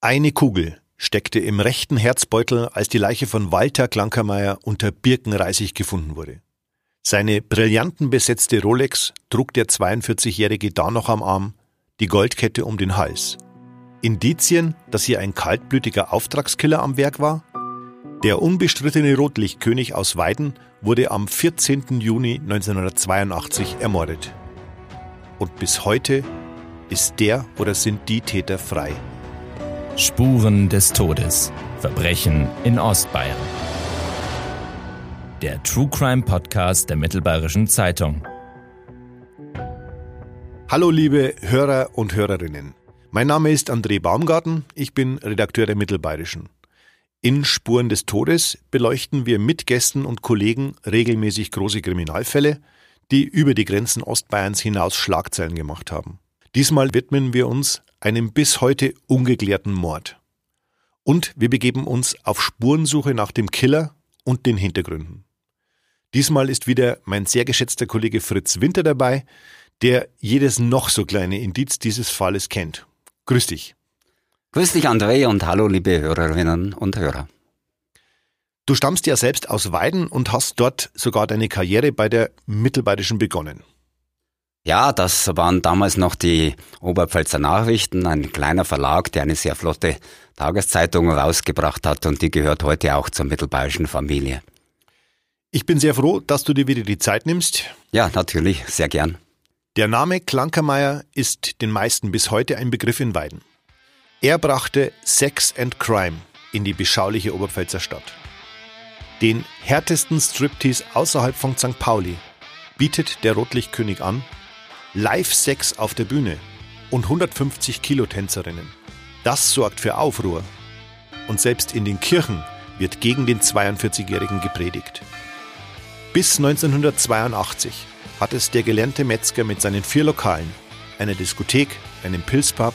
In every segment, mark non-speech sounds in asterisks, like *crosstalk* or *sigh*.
Eine Kugel steckte im rechten Herzbeutel, als die Leiche von Walter Klankermeier unter Birkenreisig gefunden wurde. Seine brillantenbesetzte Rolex trug der 42-Jährige da noch am Arm, die Goldkette um den Hals. Indizien, dass hier ein kaltblütiger Auftragskiller am Werk war? Der unbestrittene Rotlichtkönig aus Weiden wurde am 14. Juni 1982 ermordet. Und bis heute ist der oder sind die Täter frei. Spuren des Todes. Verbrechen in Ostbayern. Der True Crime Podcast der Mittelbayerischen Zeitung. Hallo liebe Hörer und Hörerinnen. Mein Name ist André Baumgarten, ich bin Redakteur der Mittelbayerischen. In Spuren des Todes beleuchten wir mit Gästen und Kollegen regelmäßig große Kriminalfälle, die über die Grenzen Ostbayerns hinaus Schlagzeilen gemacht haben. Diesmal widmen wir uns einem bis heute ungeklärten Mord. Und wir begeben uns auf Spurensuche nach dem Killer und den Hintergründen. Diesmal ist wieder mein sehr geschätzter Kollege Fritz Winter dabei, der jedes noch so kleine Indiz dieses Falles kennt. Grüß dich. Grüß dich, André, und hallo, liebe Hörerinnen und Hörer. Du stammst ja selbst aus Weiden und hast dort sogar deine Karriere bei der Mittelbayerischen begonnen. Ja, das waren damals noch die Oberpfälzer Nachrichten, ein kleiner Verlag, der eine sehr flotte Tageszeitung rausgebracht hat und die gehört heute auch zur mittelbayerischen Familie. Ich bin sehr froh, dass du dir wieder die Zeit nimmst. Ja, natürlich, sehr gern. Der Name Klankermeier ist den meisten bis heute ein Begriff in Weiden. Er brachte Sex and Crime in die beschauliche Oberpfälzer Stadt. Den härtesten Striptease außerhalb von St. Pauli bietet der Rotlichtkönig an Live-Sex auf der Bühne und 150 Kilo Tänzerinnen. Das sorgt für Aufruhr. Und selbst in den Kirchen wird gegen den 42-Jährigen gepredigt. Bis 1982 hat es der gelernte Metzger mit seinen vier Lokalen, einer Diskothek, einem Pilzpub,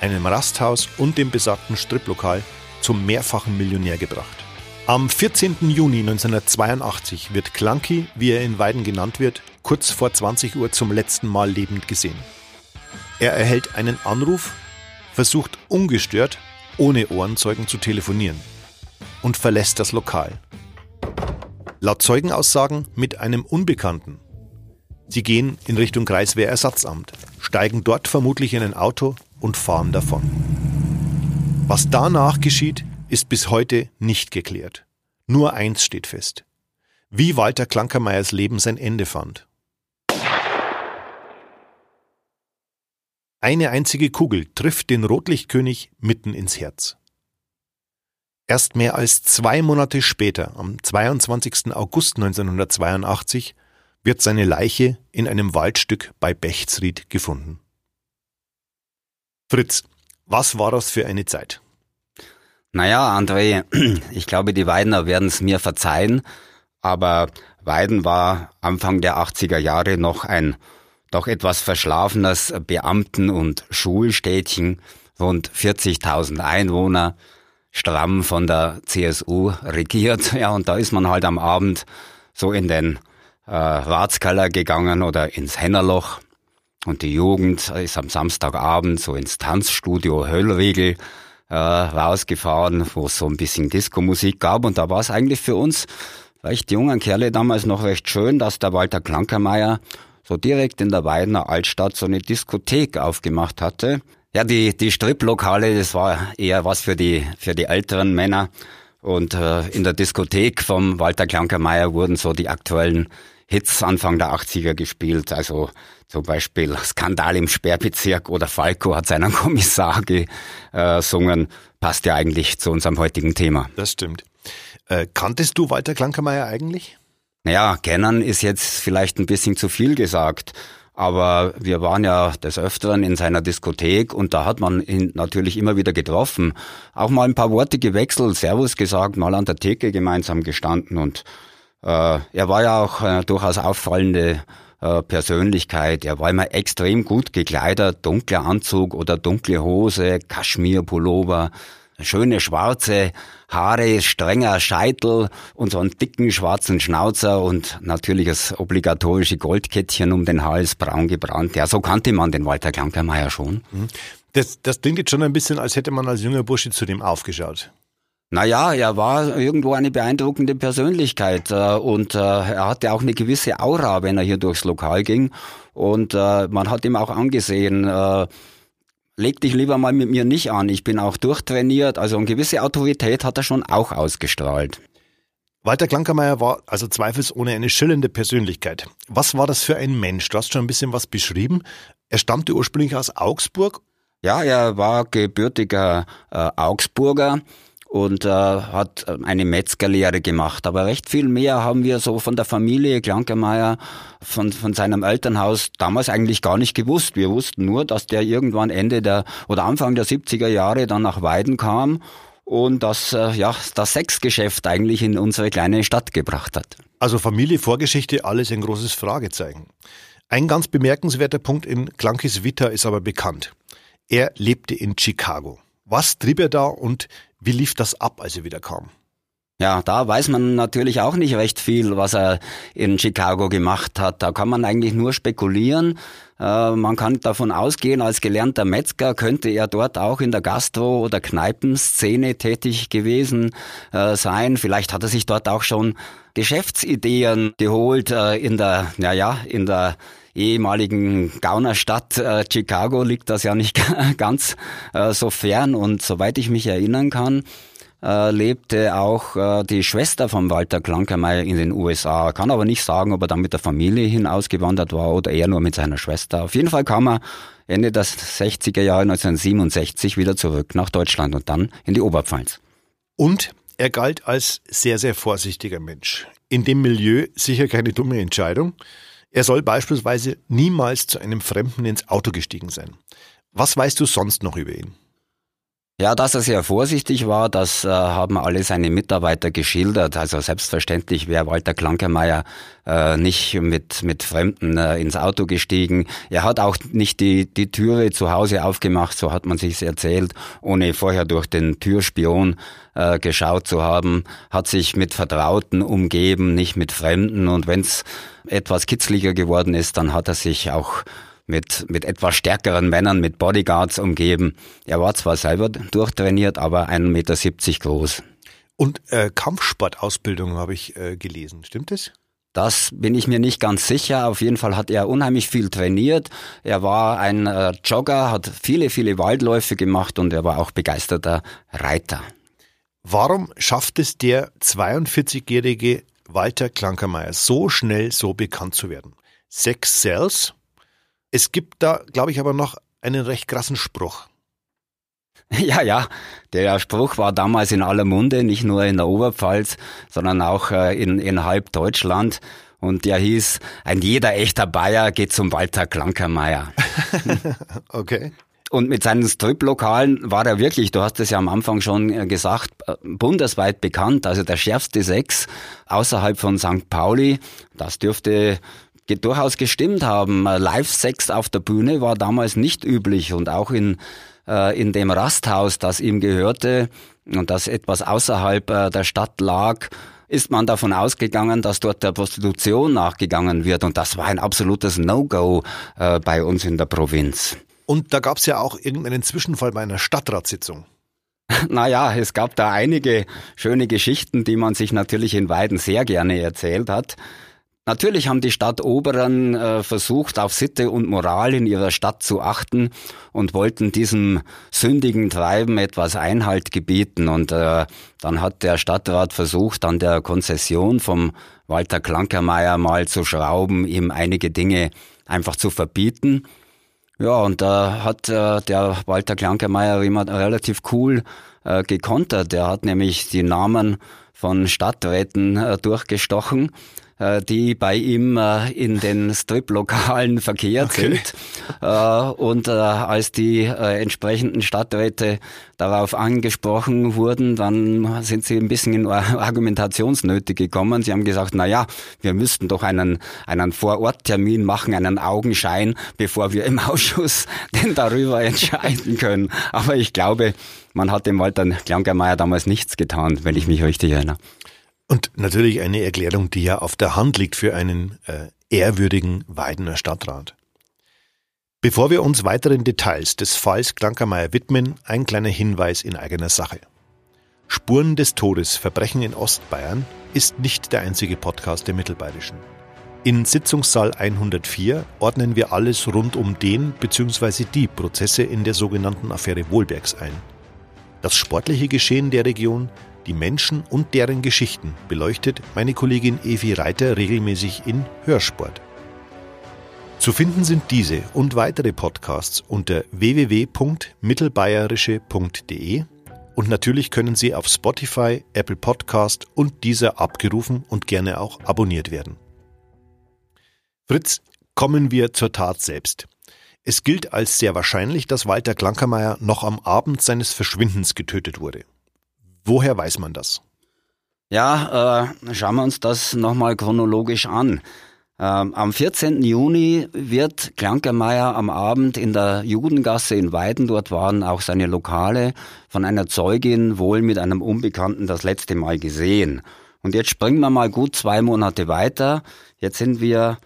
einem Rasthaus und dem besagten Striplokal zum mehrfachen Millionär gebracht. Am 14. Juni 1982 wird Clunky, wie er in Weiden genannt wird, kurz vor 20 Uhr zum letzten Mal lebend gesehen. Er erhält einen Anruf, versucht ungestört, ohne Ohrenzeugen zu telefonieren und verlässt das Lokal. Laut Zeugenaussagen mit einem Unbekannten. Sie gehen in Richtung Kreiswehrersatzamt, steigen dort vermutlich in ein Auto und fahren davon. Was danach geschieht, ist bis heute nicht geklärt. Nur eins steht fest. Wie Walter Klankermeyers Leben sein Ende fand. Eine einzige Kugel trifft den Rotlichtkönig mitten ins Herz. Erst mehr als zwei Monate später, am 22. August 1982, wird seine Leiche in einem Waldstück bei Bechtsried gefunden. Fritz, was war das für eine Zeit? Naja, André, *clears throat* ich glaube, die Weidener werden es mir verzeihen, aber Weiden war Anfang der 80er Jahre noch ein doch etwas verschlafenes Beamten- und Schulstädtchen, rund 40.000 Einwohner, stramm von der CSU regiert. Ja, und da ist man halt am Abend so in den äh, Ratskeller gegangen oder ins Hennerloch. Und die Jugend ist am Samstagabend so ins Tanzstudio Höllriegel äh, rausgefahren, wo es so ein bisschen Disco-Musik gab. Und da war es eigentlich für uns, vielleicht die jungen Kerle damals noch recht schön, dass der Walter Klankermeier so direkt in der Weidener Altstadt so eine Diskothek aufgemacht hatte. Ja, die, die Striplokale, das war eher was für die, für die älteren Männer. Und äh, in der Diskothek vom Walter Klankermeier wurden so die aktuellen Hits Anfang der 80er gespielt. Also zum Beispiel Skandal im Sperrbezirk oder Falco hat seinen *laughs* Kommissar gesungen. Passt ja eigentlich zu unserem heutigen Thema. Das stimmt. Äh, kanntest du Walter Klankermeier eigentlich? Naja, kennen ist jetzt vielleicht ein bisschen zu viel gesagt. Aber wir waren ja des Öfteren in seiner Diskothek und da hat man ihn natürlich immer wieder getroffen. Auch mal ein paar Worte gewechselt, Servus gesagt, mal an der Theke gemeinsam gestanden und äh, er war ja auch äh, durchaus auffallende äh, Persönlichkeit. Er war immer extrem gut gekleidet, dunkler Anzug oder dunkle Hose, Kaschmirpullover, schöne schwarze Haare, strenger Scheitel und so einen dicken schwarzen Schnauzer und natürlich das obligatorische Goldkettchen um den Hals, braun gebrannt. Ja, so kannte man den Walter Klankermeier schon. Mhm. Das, das klingt jetzt schon ein bisschen, als hätte man als junger Bursche zu dem aufgeschaut. Naja, er war irgendwo eine beeindruckende Persönlichkeit äh, und äh, er hatte auch eine gewisse Aura, wenn er hier durchs Lokal ging. Und äh, man hat ihm auch angesehen, leg dich lieber mal mit mir nicht an, ich bin auch durchtrainiert. Also eine gewisse Autorität hat er schon auch ausgestrahlt. Walter Klankermeier war also zweifelsohne eine schillernde Persönlichkeit. Was war das für ein Mensch? Du hast schon ein bisschen was beschrieben. Er stammte ursprünglich aus Augsburg. Ja, er war gebürtiger äh, Augsburger und äh, hat eine Metzgerlehre gemacht. Aber recht viel mehr haben wir so von der Familie Klankermeier, von, von seinem Elternhaus damals eigentlich gar nicht gewusst. Wir wussten nur, dass der irgendwann Ende der oder Anfang der 70er Jahre dann nach Weiden kam und das, äh, ja, das Sexgeschäft eigentlich in unsere kleine Stadt gebracht hat. Also Familie, Vorgeschichte, alles ein großes Fragezeichen. Ein ganz bemerkenswerter Punkt in Klankis Vita ist aber bekannt. Er lebte in Chicago. Was trieb er da und wie lief das ab, als er wieder kam? Ja, da weiß man natürlich auch nicht recht viel, was er in Chicago gemacht hat. Da kann man eigentlich nur spekulieren. Äh, man kann davon ausgehen, als gelernter Metzger könnte er dort auch in der Gastro- oder Kneipenszene tätig gewesen äh, sein. Vielleicht hat er sich dort auch schon Geschäftsideen geholt äh, in der, naja, in der ehemaligen Gaunerstadt äh, Chicago liegt das ja nicht *laughs* ganz äh, so fern und soweit ich mich erinnern kann, äh, lebte auch äh, die Schwester von Walter Klankermeier in den USA. Kann aber nicht sagen, ob er dann mit der Familie hin ausgewandert war oder eher nur mit seiner Schwester. Auf jeden Fall kam er Ende der 60er Jahre 1967 wieder zurück nach Deutschland und dann in die Oberpfalz. Und er galt als sehr, sehr vorsichtiger Mensch. In dem Milieu sicher keine dumme Entscheidung. Er soll beispielsweise niemals zu einem Fremden ins Auto gestiegen sein. Was weißt du sonst noch über ihn? Ja, dass er sehr vorsichtig war, das äh, haben alle seine Mitarbeiter geschildert. Also selbstverständlich wäre Walter Klankermeier äh, nicht mit, mit Fremden äh, ins Auto gestiegen. Er hat auch nicht die, die Türe zu Hause aufgemacht, so hat man sich's erzählt, ohne vorher durch den Türspion äh, geschaut zu haben, hat sich mit Vertrauten umgeben, nicht mit Fremden. Und wenn's etwas kitzliger geworden ist, dann hat er sich auch mit, mit etwas stärkeren Männern, mit Bodyguards umgeben. Er war zwar selber durchtrainiert, aber 1,70 Meter groß. Und äh, Kampfsportausbildung habe ich äh, gelesen, stimmt es? Das bin ich mir nicht ganz sicher. Auf jeden Fall hat er unheimlich viel trainiert. Er war ein äh, Jogger, hat viele, viele Waldläufe gemacht und er war auch begeisterter Reiter. Warum schafft es der 42-jährige Walter Klankermeier so schnell so bekannt zu werden. Sex sells. Es gibt da, glaube ich, aber noch einen recht krassen Spruch. *laughs* Ja, ja, der Spruch war damals in aller Munde, nicht nur in der Oberpfalz, sondern auch äh, in, in halb Deutschland. Und der hieß, ein jeder echter Bayer geht zum Walter Klankermeier. *laughs* okay. Und mit seinen Strip-Lokalen war er wirklich, du hast es ja am Anfang schon äh, gesagt, äh, bundesweit bekannt. Also der schärfste Sex außerhalb von St. Pauli. Das dürfte durchaus gestimmt haben. Äh, Live-Sex auf der Bühne war damals nicht üblich und auch in, in dem Rasthaus, das ihm gehörte und das etwas außerhalb der Stadt lag, ist man davon ausgegangen, dass dort der Prostitution nachgegangen wird. Und das war ein absolutes No-Go äh, bei uns in der Provinz. Und da gab es ja auch irgendeinen Zwischenfall bei einer Stadtratssitzung. *laughs* Naja, es gab da einige schöne Geschichten, die man sich natürlich in Weiden sehr gerne erzählt hat. Natürlich haben die Stadtoberen äh, versucht, auf Sitte und Moral in ihrer Stadt zu achten und wollten diesem sündigen Treiben etwas Einhalt gebieten. Und äh, dann hat der Stadtrat versucht, an der Konzession vom Walter Klankermeier mal zu schrauben, ihm einige Dinge einfach zu verbieten. Ja, und da hat äh, der Walter Klankermeier immer relativ cool äh, gekontert. Der hat nämlich die Namen von Stadträten äh, durchgestochen die bei ihm äh, in den Strip-Lokalen verkehrt okay. sind. Äh, und als die entsprechenden Stadträte darauf angesprochen wurden, dann sind sie ein bisschen in Argumentationsnöte gekommen. Sie haben gesagt, na ja, wir müssten doch einen, einen Vororttermin machen, einen Augenschein, bevor wir im Ausschuss *laughs* denn darüber entscheiden können. Aber ich glaube, man hat dem Walter Klankermeier damals nichts getan, wenn ich mich richtig erinnere. Und natürlich eine Erklärung, die ja auf der Hand liegt für einen äh, ehrwürdigen Weidener Stadtrat. Bevor wir uns weiteren Details des Falls Klankermeier widmen, ein kleiner Hinweis in eigener Sache. Spuren des Todes Verbrechen in Ostbayern ist nicht der einzige Podcast der Mittelbayerischen. In Sitzungssaal 104 ordnen wir alles rund um den bzw. die Prozesse in der sogenannten Affäre Wohlbergs ein. Das sportliche Geschehen der Region, die Menschen und deren Geschichten beleuchtet meine Kollegin Evi Reiter regelmäßig in Hörsport. Zu finden sind diese und weitere Podcasts unter www.mittelbayerische.de und natürlich können sie auf Spotify, Apple Podcast und dieser abgerufen und gerne auch abonniert werden. Fritz, kommen wir zur Tat selbst. Es gilt als sehr wahrscheinlich, dass Walter Klankermeier noch am Abend seines Verschwindens getötet wurde. Woher weiß man das? Ja, äh, schauen wir uns das nochmal chronologisch an. Ähm, am 14. Juni wird Klankermeier am Abend in der Judengasse in Weiden, dort waren auch seine Lokale, von einer Zeugin wohl mit einem Unbekannten das letzte Mal gesehen. Und jetzt springen wir mal gut zwei Monate weiter. Jetzt sind wir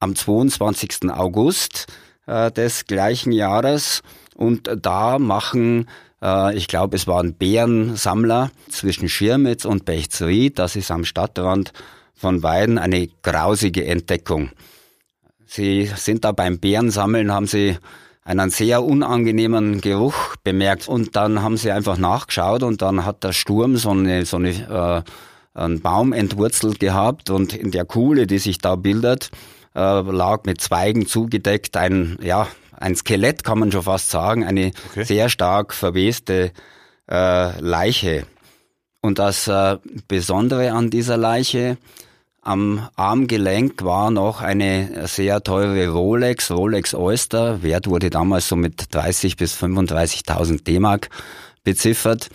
am 22. August äh, des gleichen Jahres und da machen ich glaube, es waren Bärensammler zwischen Schirmitz und Bechtsried, das ist am Stadtrand von Weiden eine grausige Entdeckung. Sie sind da beim Bärensammeln, haben sie einen sehr unangenehmen Geruch bemerkt und dann haben sie einfach nachgeschaut und dann hat der Sturm so eine, so eine äh, einen Baum entwurzelt gehabt und in der Kuhle, die sich da bildet, äh, lag mit Zweigen zugedeckt ein, ja, ein Skelett kann man schon fast sagen, eine okay. sehr stark verweste äh, Leiche. Und das äh, Besondere an dieser Leiche am Armgelenk war noch eine sehr teure Rolex, Rolex Oyster. Wert wurde damals so mit 30 bis 35.000 D-Mark beziffert.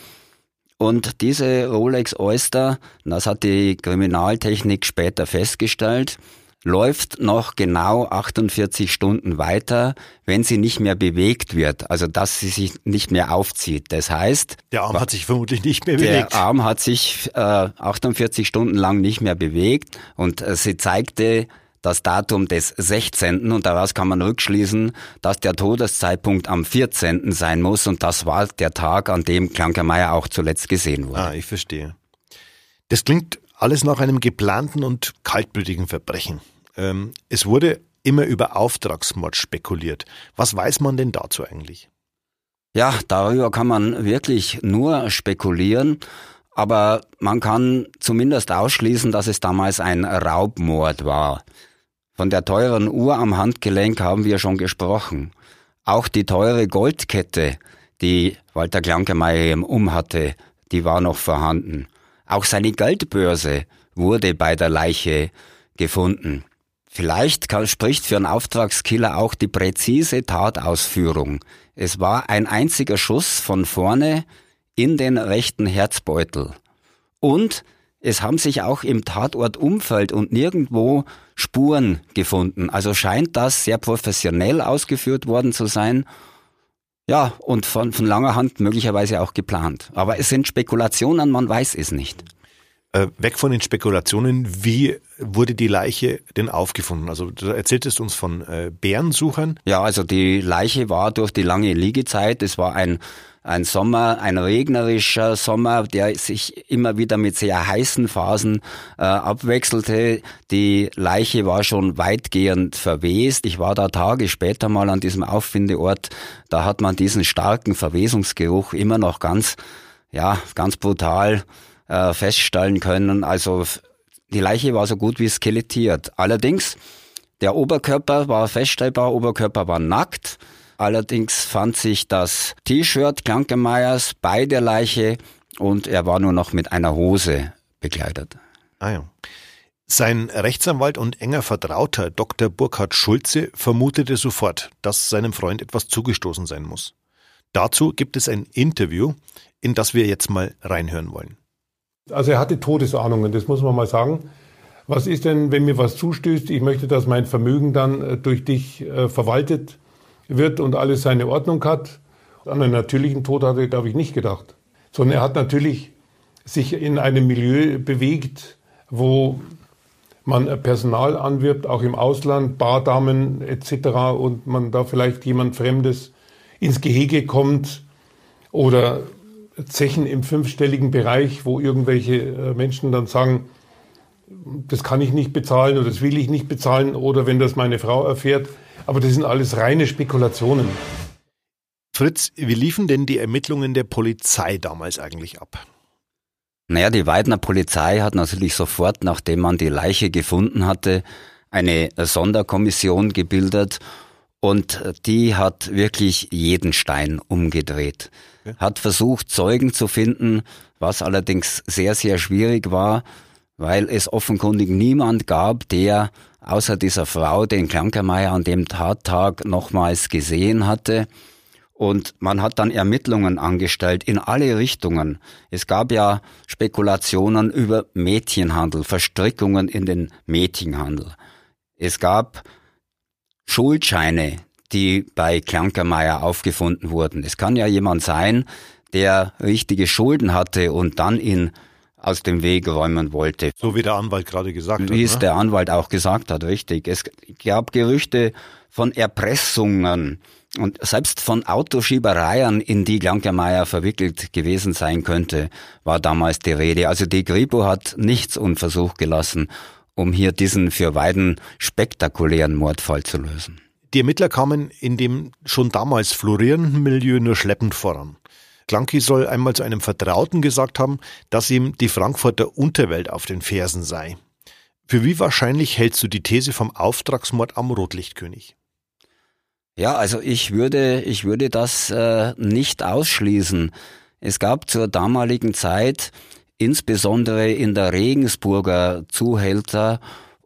Und diese Rolex Oyster, das hat die Kriminaltechnik später festgestellt, läuft noch genau 48 Stunden weiter, wenn sie nicht mehr bewegt wird, also dass sie sich nicht mehr aufzieht. Das heißt, der Arm hat sich vermutlich nicht mehr bewegt. Der Arm hat sich äh, 48 Stunden lang nicht mehr bewegt und äh, sie zeigte das Datum des 16. und daraus kann man rückschließen, dass der Todeszeitpunkt am 14. sein muss und das war der Tag, an dem Klankermeier auch zuletzt gesehen wurde. Ah, ich verstehe. Das klingt alles nach einem geplanten und kaltblütigen Verbrechen. Ähm, es wurde immer über Auftragsmord spekuliert. Was weiß man denn dazu eigentlich? Ja, darüber kann man wirklich nur spekulieren, aber man kann zumindest ausschließen, dass es damals ein Raubmord war. Von der teuren Uhr am Handgelenk haben wir schon gesprochen. Auch die teure Goldkette, die Walter Klankemeyer umhatte, die war noch vorhanden. Auch seine Geldbörse wurde bei der Leiche gefunden. Vielleicht kann, spricht für einen Auftragskiller auch die präzise Tatausführung. Es war ein einziger Schuss von vorne in den rechten Herzbeutel. Und es haben sich auch im Tatortumfeld und nirgendwo Spuren gefunden. Also scheint das sehr professionell ausgeführt worden zu sein. Ja, und von, von langer Hand möglicherweise auch geplant. Aber es sind Spekulationen, man weiß es nicht. Äh, weg von den Spekulationen, wie wurde die Leiche denn aufgefunden? Also du erzähltest uns von äh, Bärensuchern. Ja, also die Leiche war durch die lange Liegezeit, es war ein ein Sommer, ein regnerischer Sommer, der sich immer wieder mit sehr heißen Phasen äh, abwechselte. Die Leiche war schon weitgehend verwest. Ich war da Tage später mal an diesem Auffindeort. Da hat man diesen starken Verwesungsgeruch immer noch ganz, ja, ganz brutal äh, feststellen können. Also die Leiche war so gut wie skelettiert. Allerdings, der Oberkörper war feststellbar, Oberkörper war nackt. Allerdings fand sich das T-Shirt Klankemeyers bei der Leiche und er war nur noch mit einer Hose bekleidet. Ah ja. Sein Rechtsanwalt und enger Vertrauter Dr. Burkhard Schulze vermutete sofort, dass seinem Freund etwas zugestoßen sein muss. Dazu gibt es ein Interview, in das wir jetzt mal reinhören wollen. Also er hatte Todesahnungen, das muss man mal sagen. Was ist denn, wenn mir was zustößt? Ich möchte, dass mein Vermögen dann äh, durch dich äh, verwaltet wird und alles seine Ordnung hat. An einen natürlichen Tod hat er, glaube ich, nicht gedacht. Sondern er hat natürlich sich in einem Milieu bewegt, wo man Personal anwirbt, auch im Ausland, Bardamen etc. und man da vielleicht jemand Fremdes ins Gehege kommt oder Zechen im fünfstelligen Bereich, wo irgendwelche äh, Menschen dann sagen, das kann ich nicht bezahlen oder das will ich nicht bezahlen oder wenn das meine Frau erfährt. Aber das sind alles reine Spekulationen. Fritz, wie liefen denn die Ermittlungen der Polizei damals eigentlich ab? Naja, die Weidner Polizei hat natürlich sofort, nachdem man die Leiche gefunden hatte, eine Sonderkommission gebildet und die hat wirklich jeden Stein umgedreht. Okay. Hat versucht, Zeugen zu finden, was allerdings sehr, sehr schwierig war, weil es offenkundig niemand gab, der außer dieser Frau den Krankermeier an dem Tattag nochmals gesehen hatte. Und man hat dann Ermittlungen angestellt in alle Richtungen. Es gab ja Spekulationen über Mädchenhandel, Verstrickungen in den Mädchenhandel. Es gab Schuldscheine, die bei Klankermeier aufgefunden wurden. Es kann ja jemand sein, der richtige Schulden hatte und dann in aus dem Weg räumen wollte. So wie der Anwalt gerade gesagt wie hat. Wie es ne? der Anwalt auch gesagt hat, richtig. Es gab Gerüchte von Erpressungen und selbst von Autoschiebereien, in die Glankermeier verwickelt gewesen sein könnte, war damals die Rede. Also die Gripo hat nichts unversucht gelassen, um hier diesen für Weiden spektakulären Mordfall zu lösen. Die Ermittler kamen in dem schon damals florierenden Milieu nur schleppend voran. Klanki soll einmal zu einem Vertrauten gesagt haben, dass ihm die Frankfurter Unterwelt auf den Fersen sei. Für wie wahrscheinlich hältst du die These vom Auftragsmord am Rotlichtkönig? Ja, also ich würde, ich würde das äh, nicht ausschließen. Es gab zur damaligen Zeit insbesondere in der Regensburger Zuhälter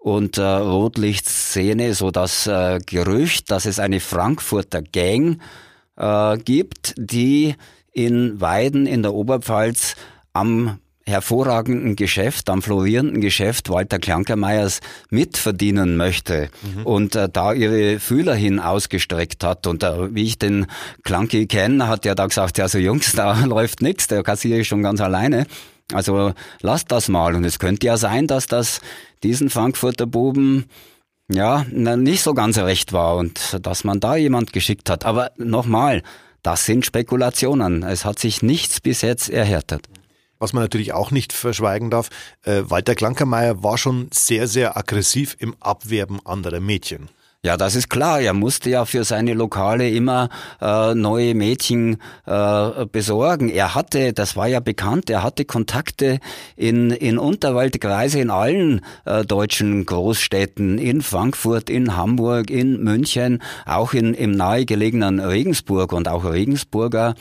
und äh, Rotlichtszene so das äh, Gerücht, dass es eine Frankfurter Gang äh, gibt, die in Weiden in der Oberpfalz am hervorragenden Geschäft, am florierenden Geschäft Walter Klankermeyers mitverdienen möchte mhm. und äh, da ihre Fühler hin ausgestreckt hat. Und äh, wie ich den Klanki kenne, hat er da gesagt, ja so Jungs, *laughs* da läuft nichts, der kassiere ich schon ganz alleine. Also lasst das mal. Und es könnte ja sein, dass das diesen Frankfurter Buben ja nicht so ganz recht war und dass man da jemand geschickt hat. Aber nochmal, das sind Spekulationen. Es hat sich nichts bis jetzt erhärtet. Was man natürlich auch nicht verschweigen darf, äh, Walter Klankermeier war schon sehr, sehr aggressiv im Abwerben anderer Mädchen. Ja, das ist klar. Er musste ja für seine Lokale immer äh, neue Mädchen äh, besorgen. Er hatte, das war ja bekannt, er hatte Kontakte in, in Unterwaldkreise in allen äh, deutschen Großstädten, in Frankfurt, in Hamburg, in München, auch in, im nahegelegenen Regensburg und auch Regensburger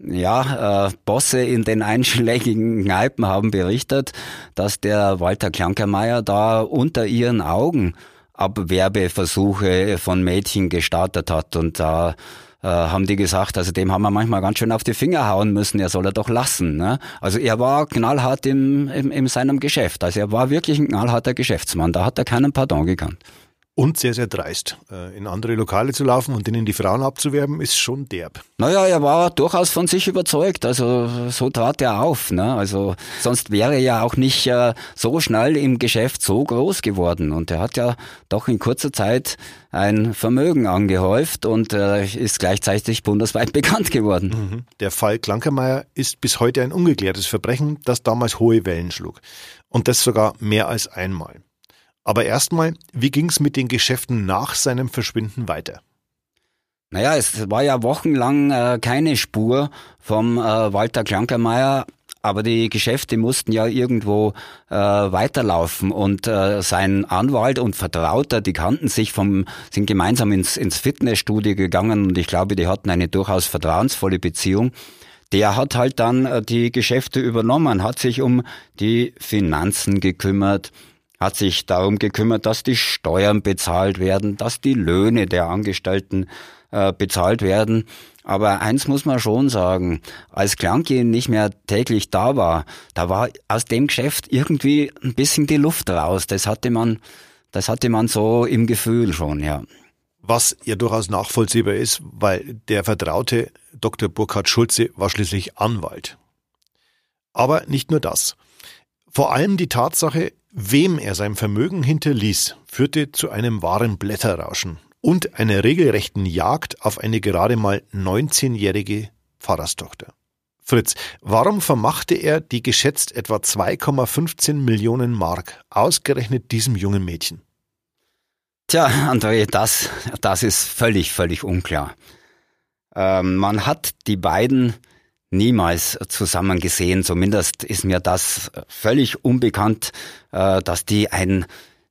ja, äh, Bosse in den *laughs* einschlägigen Kneipen haben berichtet, dass der Walter Klankermeier da unter ihren Augen Abwerbeversuche von Mädchen gestartet hat und da äh, haben die gesagt, also dem haben wir manchmal ganz schön auf die Finger hauen müssen, er soll er doch lassen. Ne? Also er war knallhart im, im, in seinem Geschäft. Also er war wirklich ein knallharter Geschäftsmann. Da hat er keinen Pardon gekannt und sehr, sehr dreist. Äh, in andere Lokale zu laufen und ihnen die Frauen abzuwerben, ist schon derb. Naja, er war durchaus von sich überzeugt. Also so trat er auf. Ne? Also sonst wäre er ja auch nicht äh, so schnell im Geschäft so groß geworden. Und er hat ja doch in kurzer Zeit ein Vermögen angehäuft und äh, ist gleichzeitig bundesweit *laughs* bekannt geworden. Mhm. Der Fall Klankermeier ist bis heute ein ungeklärtes Verbrechen, das damals hohe Wellen schlug. Und das sogar mehr als einmal. Aber erstmal, wie ging es mit den Geschäften nach seinem Verschwinden weiter? Naja, es war ja wochenlang äh, keine Spur vom äh, Walter Klankermeier, aber die Geschäfte mussten ja irgendwo äh, weiterlaufen und äh, sein Anwalt und Vertrauter, die kannten sich vom, sind gemeinsam ins, ins Fitnessstudio gegangen und ich glaube, die hatten eine durchaus vertrauensvolle Beziehung. Der hat halt dann äh, die Geschäfte übernommen, hat sich um die Finanzen gekümmert, hat sich darum gekümmert, dass die Steuern bezahlt werden, dass die Löhne der Angestellten äh, bezahlt werden. Aber eins muss man schon sagen, als Klanki nicht mehr täglich da war, da war aus dem Geschäft irgendwie ein bisschen die Luft raus. Das hatte man, das hatte man so im Gefühl schon, ja. Was ja durchaus nachvollziehbar ist, weil der Vertraute Dr. Burkhard Schulze war schließlich Anwalt. Aber nicht nur das. Vor allem die Tatsache, Wem er sein Vermögen hinterließ, führte zu einem wahren Blätterrauschen und einer regelrechten Jagd auf eine gerade mal 19-jährige Pfarrerstochter. Fritz, warum vermachte er die geschätzt etwa 2,15 Millionen Mark ausgerechnet diesem jungen Mädchen? Tja, André, das, das ist völlig, völlig unklar. Ähm, man hat die beiden niemals zusammen gesehen. Zumindest ist mir das völlig unbekannt, äh, dass die ein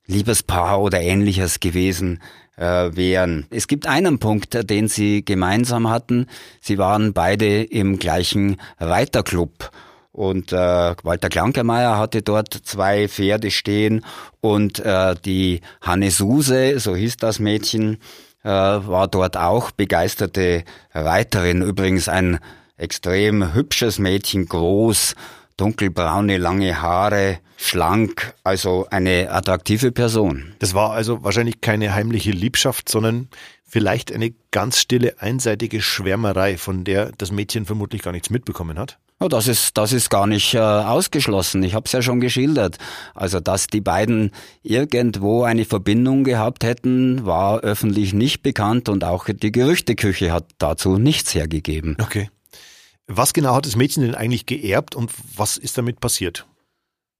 Liebespaar oder ähnliches gewesen äh, wären. Es gibt einen Punkt, den sie gemeinsam hatten. Sie waren beide im gleichen Reiterclub. Und äh, Walter Klankermeier hatte dort zwei Pferde stehen und äh, die Hanne Suse, so hieß das Mädchen, äh, war dort auch begeisterte Reiterin. Übrigens ein extrem hübsches Mädchen, groß, dunkelbraune, lange Haare, schlank, also eine attraktive Person. Das war also wahrscheinlich keine heimliche Liebschaft, sondern vielleicht eine ganz stille, einseitige Schwärmerei, von der das Mädchen vermutlich gar nichts mitbekommen hat. Oh, das ist, das ist gar nicht äh, ausgeschlossen. Ich habe es ja schon geschildert. Also, dass die beiden irgendwo eine Verbindung gehabt hätten, war öffentlich nicht bekannt und auch die Gerüchteküche hat dazu nichts hergegeben. Okay. Was genau hat das Mädchen denn eigentlich geerbt und was ist damit passiert?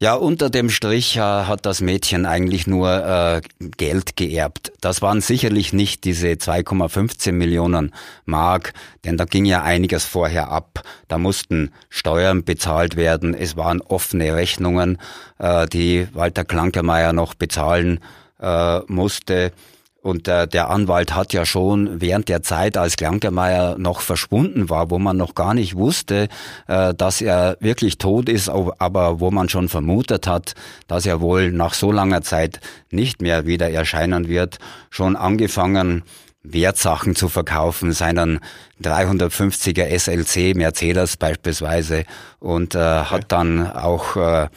Ja, unter dem Strich äh, hat das Mädchen eigentlich nur äh, Geld geerbt. Das waren sicherlich nicht diese 2,15 Millionen Mark, denn da ging ja einiges vorher ab. Da mussten Steuern bezahlt werden. Es waren offene Rechnungen, äh, die Walter Klankermeier noch bezahlen äh, musste. Und äh, der Anwalt hat ja schon während der Zeit, als Klankermeier noch verschwunden war, wo man noch gar nicht wusste, äh, dass er wirklich tot ist, aber wo man schon vermutet hat, dass er wohl nach so langer Zeit nicht mehr wieder erscheinen wird, schon angefangen, Wertsachen zu verkaufen, seinen 350er SLC Mercedes beispielsweise. Und äh, hat dann auch äh,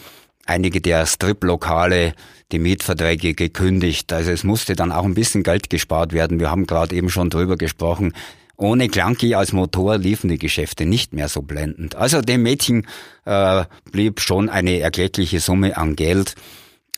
einige der Strip-Lokale die Mietverträge gekündigt. Also es musste dann auch ein bisschen Geld gespart werden. Wir haben gerade eben schon drüber gesprochen. Ohne Clunky als Motor liefen die Geschäfte nicht mehr so blendend. Also dem Mädchen äh, blieb schon eine erkleckliche Summe an Geld.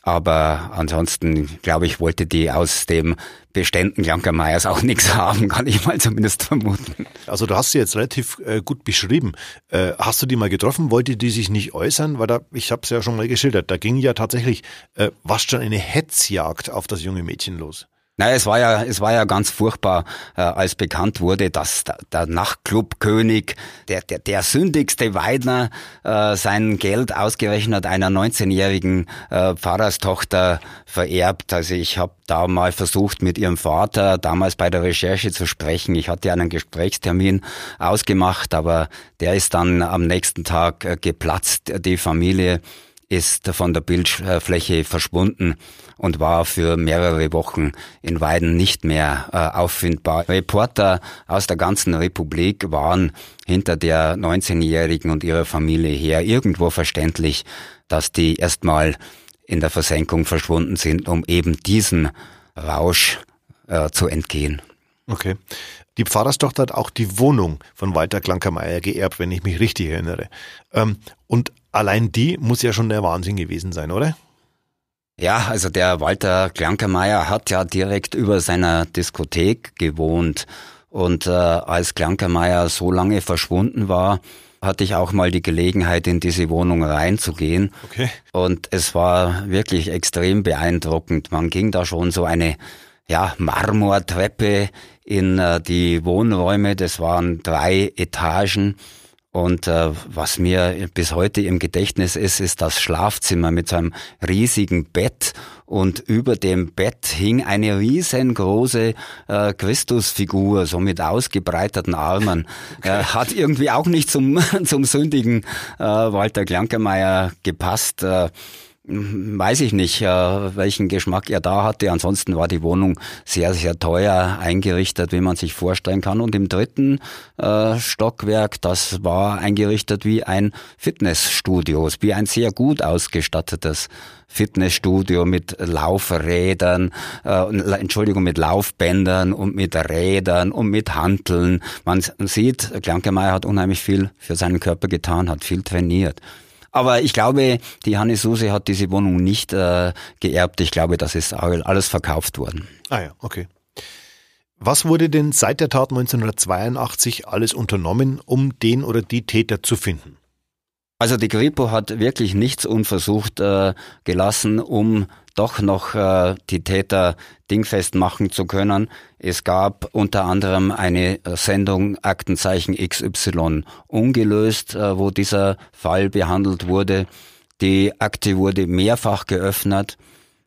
Aber ansonsten, glaube ich, wollte die aus dem Beständen Meyers auch nichts haben, kann ich mal zumindest vermuten. Also du hast sie jetzt relativ äh, gut beschrieben. Äh, hast du die mal getroffen? Wollte die sich nicht äußern? Weil da, ich habe es ja schon mal geschildert, da ging ja tatsächlich äh, was schon eine Hetzjagd auf das junge Mädchen los. Naja, es war ja, es war ja ganz furchtbar, äh, als bekannt wurde, dass der, der Nachtclubkönig, der, der, der sündigste Weidner, äh, sein Geld ausgerechnet einer 19-jährigen äh, Pfarrerstochter vererbt. Also ich habe da mal versucht, mit ihrem Vater damals bei der Recherche zu sprechen. Ich hatte einen Gesprächstermin ausgemacht, aber der ist dann am nächsten Tag äh, geplatzt. Die Familie ist von der Bildfläche verschwunden und war für mehrere Wochen in Weiden nicht mehr äh, auffindbar. Reporter aus der ganzen Republik waren hinter der 19-Jährigen und ihrer Familie her. Irgendwo verständlich, dass die erstmal in der Versenkung verschwunden sind, um eben diesen Rausch äh, zu entgehen. Okay. Die Pfarrerstochter hat auch die Wohnung von Walter Klankermeier geerbt, wenn ich mich richtig erinnere. Ähm, und allein die muss ja schon der Wahnsinn gewesen sein, oder? Ja, also der Walter Klankermeier hat ja direkt über seiner Diskothek gewohnt. Und äh, als Klankermeier so lange verschwunden war, hatte ich auch mal die Gelegenheit, in diese Wohnung reinzugehen. Okay. Und es war wirklich extrem beeindruckend. Man ging da schon so eine ja, Marmortreppe in äh, die Wohnräume. Das waren drei Etagen. Und äh, was mir bis heute im Gedächtnis ist, ist das Schlafzimmer mit so einem riesigen Bett und über dem Bett hing eine riesengroße äh, Christusfigur, so mit ausgebreiteten Armen. *laughs* Äh, hat irgendwie auch nicht zum, *laughs* zum sündigen äh, Walter Klankermeier gepasst. Äh, Weiß ich nicht, äh, welchen Geschmack er da hatte. Ansonsten war die Wohnung sehr, sehr teuer eingerichtet, wie man sich vorstellen kann. Und im dritten äh, Stockwerk, das war eingerichtet wie ein Fitnessstudio, wie ein sehr gut ausgestattetes Fitnessstudio mit Laufrädern, äh, Entschuldigung, mit Laufbändern und mit Rädern und mit Hanteln. Man sieht, Klankemeyer hat unheimlich viel für seinen Körper getan, hat viel trainiert. Aber ich glaube, die Hanne Suse hat diese Wohnung nicht äh, geerbt. Ich glaube, das ist alles verkauft worden. Ah ja, okay. Was wurde denn seit der Tat 1982 alles unternommen, um den oder die Täter zu finden? Also die Kripo hat wirklich nichts unversucht äh, gelassen, um doch noch äh, die Täter dingfest machen zu können. Es gab unter anderem eine Sendung Aktenzeichen XY ungelöst, äh, wo dieser Fall behandelt wurde. Die Akte wurde mehrfach geöffnet.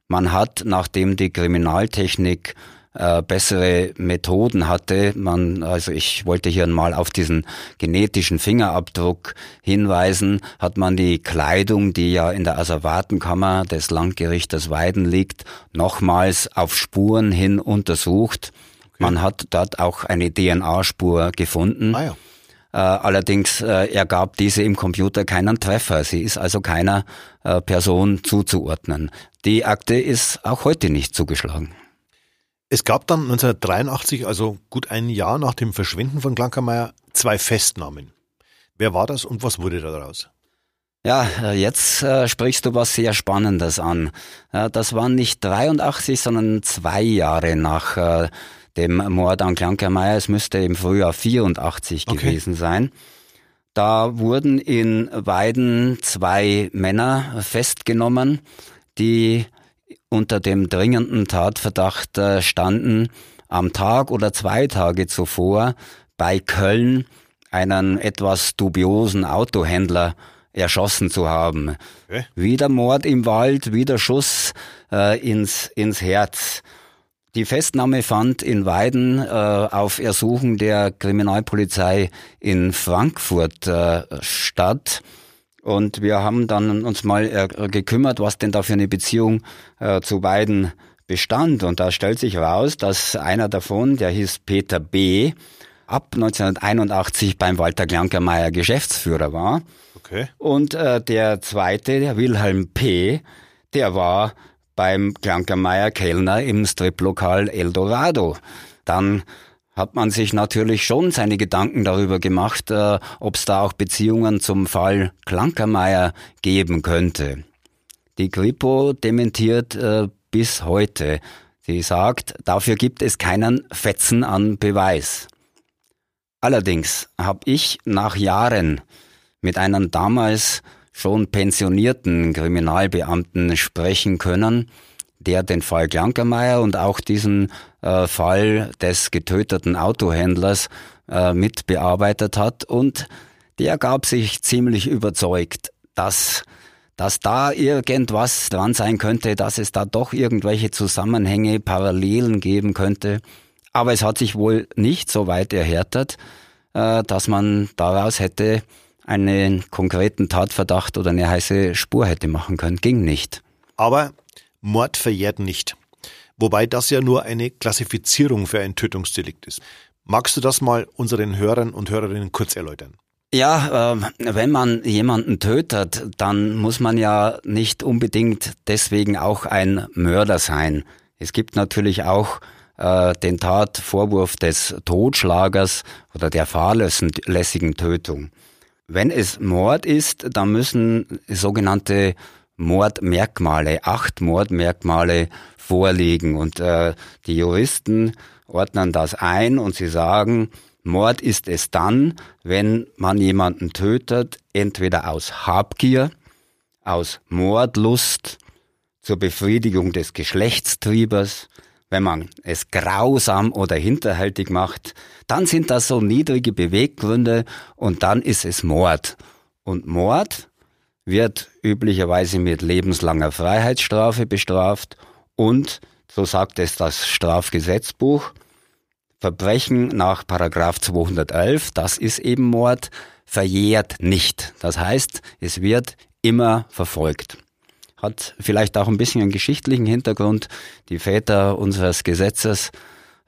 Man hat, nachdem die Kriminaltechnik äh, bessere Methoden hatte. Man, also ich wollte hier mal auf diesen genetischen Fingerabdruck hinweisen, hat man die Kleidung, die ja in der Asservatenkammer des Landgerichtes Weiden liegt, nochmals auf Spuren hin untersucht. Okay. Man hat dort auch eine DNA-Spur gefunden. Ah, ja. Äh, allerdings äh, ergab diese im Computer keinen Treffer. Sie ist also keiner äh, Person zuzuordnen. Die Akte ist auch heute nicht zugeschlagen. Es gab dann 1983, also gut ein Jahr nach dem Verschwinden von Klankermeier, zwei Festnahmen. Wer war das und was wurde daraus? Ja, äh, jetzt äh, sprichst du was sehr Spannendes an. Ja, das waren nicht 83, sondern zwei Jahre nach äh, dem Mord an Klankermeier. Es müsste im Frühjahr 84 okay. gewesen sein. Da wurden in Weiden zwei Männer festgenommen, die unter dem dringenden Tatverdacht äh, standen, am Tag oder zwei Tage zuvor bei Köln einen etwas dubiosen Autohändler erschossen zu haben. Okay. Wieder Mord im Wald, wieder Schuss äh, ins, ins Herz. Die Festnahme fand in Weiden äh, auf Ersuchen der Kriminalpolizei in Frankfurt äh, statt. Und wir haben dann uns mal äh, gekümmert, was denn da für eine Beziehung äh, zu beiden bestand. Und da stellt sich heraus, dass einer davon, der hieß Peter B., ab 1981 beim Walter Klankermeier Geschäftsführer war. Okay. Und äh, der zweite, der Wilhelm P., der war beim Klankermeier Kellner im Striplokal Eldorado. Dann hat man sich natürlich schon seine Gedanken darüber gemacht, äh, ob es da auch Beziehungen zum Fall Klankermeier geben könnte. Die Kripo dementiert äh, bis heute. Sie sagt, dafür gibt es keinen Fetzen an Beweis. Allerdings habe ich nach Jahren mit einem damals schon pensionierten Kriminalbeamten sprechen können, der den Fall Klankermeier und auch diesen äh, Fall des getöteten Autohändlers äh, mitbearbeitet hat und der gab sich ziemlich überzeugt, dass dass da irgendwas dran sein könnte, dass es da doch irgendwelche Zusammenhänge, Parallelen geben könnte. Aber es hat sich wohl nicht so weit erhärtet, äh, dass man daraus hätte einen konkreten Tatverdacht oder eine heiße Spur hätte machen können. Ging nicht. Aber Mord verjährt nicht. Wobei das ja nur eine Klassifizierung für ein Tötungsdelikt ist. Magst du das mal unseren Hörern und Hörerinnen kurz erläutern? Ja, äh, wenn man jemanden tötet, dann muss man ja nicht unbedingt deswegen auch ein Mörder sein. Es gibt natürlich auch äh, den Tatvorwurf des Totschlagers oder der fahrlässigen Tötung. Wenn es Mord ist, dann müssen sogenannte Mordmerkmale, acht Mordmerkmale vorliegen. Und äh, die Juristen ordnen das ein und sie sagen, Mord ist es dann, wenn man jemanden tötet, entweder aus Habgier, aus Mordlust, zur Befriedigung des Geschlechtstriebers, wenn man es grausam oder hinterhältig macht, dann sind das so niedrige Beweggründe und dann ist es Mord. Und Mord wird üblicherweise mit lebenslanger Freiheitsstrafe bestraft und, so sagt es das Strafgesetzbuch, Verbrechen nach Paragraph 211, das ist eben Mord, verjährt nicht. Das heißt, es wird immer verfolgt. Hat vielleicht auch ein bisschen einen geschichtlichen Hintergrund. Die Väter unseres Gesetzes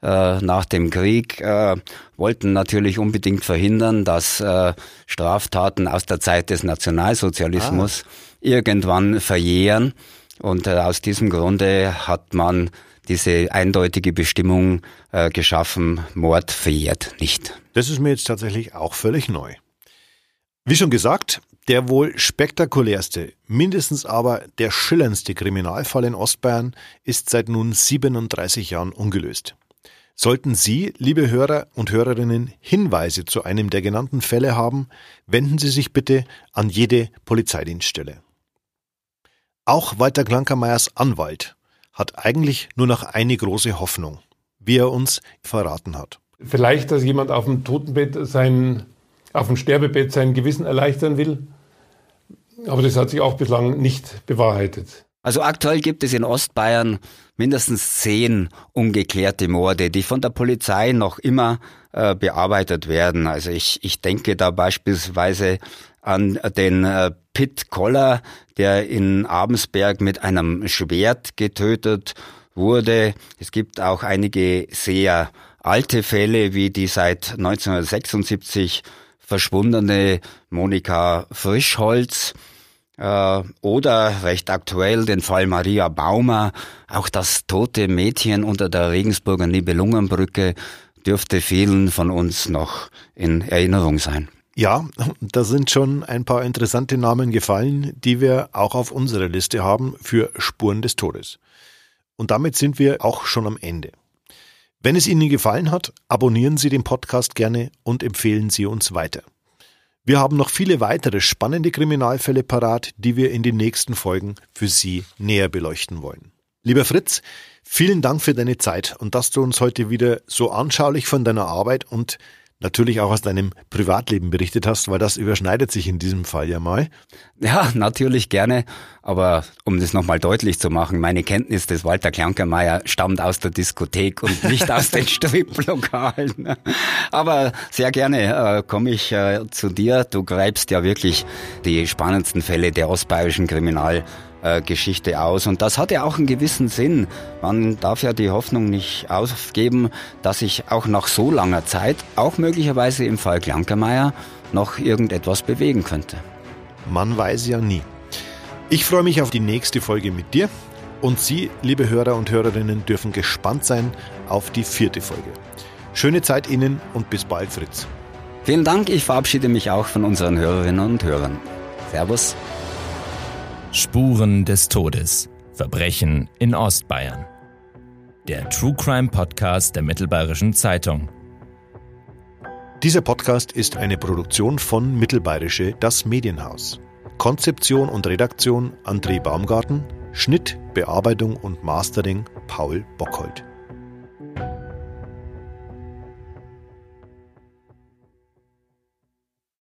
äh, nach dem Krieg äh, wollten natürlich unbedingt verhindern, dass äh, Straftaten aus der Zeit des Nationalsozialismus ah. irgendwann verjähren. Und äh, aus diesem Grunde hat man diese eindeutige Bestimmung äh, geschaffen, Mord verjährt nicht. Das ist mir jetzt tatsächlich auch völlig neu. Wie schon gesagt, Der wohl spektakulärste, mindestens aber der schillerndste Kriminalfall in Ostbayern ist seit nun 37 Jahren ungelöst. Sollten Sie, liebe Hörer und Hörerinnen, Hinweise zu einem der genannten Fälle haben, wenden Sie sich bitte an jede Polizeidienststelle. Auch Walter Klankermeyers Anwalt hat eigentlich nur noch eine große Hoffnung, wie er uns verraten hat. Vielleicht, dass jemand auf dem Totenbett sein, auf dem Sterbebett sein Gewissen erleichtern will. Aber das hat sich auch bislang nicht bewahrheitet. Also aktuell gibt es in Ostbayern mindestens zehn ungeklärte Morde, die von der Polizei noch immer äh, bearbeitet werden. Also ich, ich denke da beispielsweise an den äh, Pitt Koller, der in Abensberg mit einem Schwert getötet wurde. Es gibt auch einige sehr alte Fälle, wie die seit 1976 verschwundene Monika Frischholz, oder recht aktuell den Fall Maria Baumer, auch das tote Mädchen unter der Regensburger Nibelungenbrücke dürfte vielen von uns noch in Erinnerung sein. Ja, da sind schon ein paar interessante Namen gefallen, die wir auch auf unserer Liste haben für Spuren des Todes. Und damit sind wir auch schon am Ende. Wenn es Ihnen gefallen hat, abonnieren Sie den Podcast gerne und empfehlen Sie uns weiter. Wir haben noch viele weitere spannende Kriminalfälle parat, die wir in den nächsten Folgen für Sie näher beleuchten wollen. Lieber Fritz, vielen Dank für deine Zeit und dass du uns heute wieder so anschaulich von deiner Arbeit und natürlich auch aus deinem Privatleben berichtet hast, weil das überschneidet sich in diesem Fall ja mal. Ja, natürlich gerne. Aber um das nochmal deutlich zu machen, meine Kenntnis des Walter Klankermeier stammt aus der Diskothek und nicht aus den *laughs* Striplokalen. Aber sehr gerne äh, komme ich äh, zu dir. Du greifst ja wirklich die spannendsten Fälle der ostbayerischen Kriminal Geschichte aus. Und das hat ja auch einen gewissen Sinn. Man darf ja die Hoffnung nicht aufgeben, dass sich auch nach so langer Zeit, auch möglicherweise im Fall Klankermeier, noch irgendetwas bewegen könnte. Man weiß ja nie. Ich freue mich auf die nächste Folge mit dir. Und Sie, liebe Hörer und Hörerinnen, dürfen gespannt sein auf die vierte Folge. Schöne Zeit Ihnen und bis bald, Fritz. Vielen Dank, ich verabschiede mich auch von unseren Hörerinnen und Hörern. Servus. Spuren des Todes. Verbrechen in Ostbayern. Der True Crime Podcast der Mittelbayerischen Zeitung. Dieser Podcast ist eine Produktion von Mittelbayerische Das Medienhaus. Konzeption und Redaktion André Baumgarten, Schnitt, Bearbeitung und Mastering Paul Bockhold.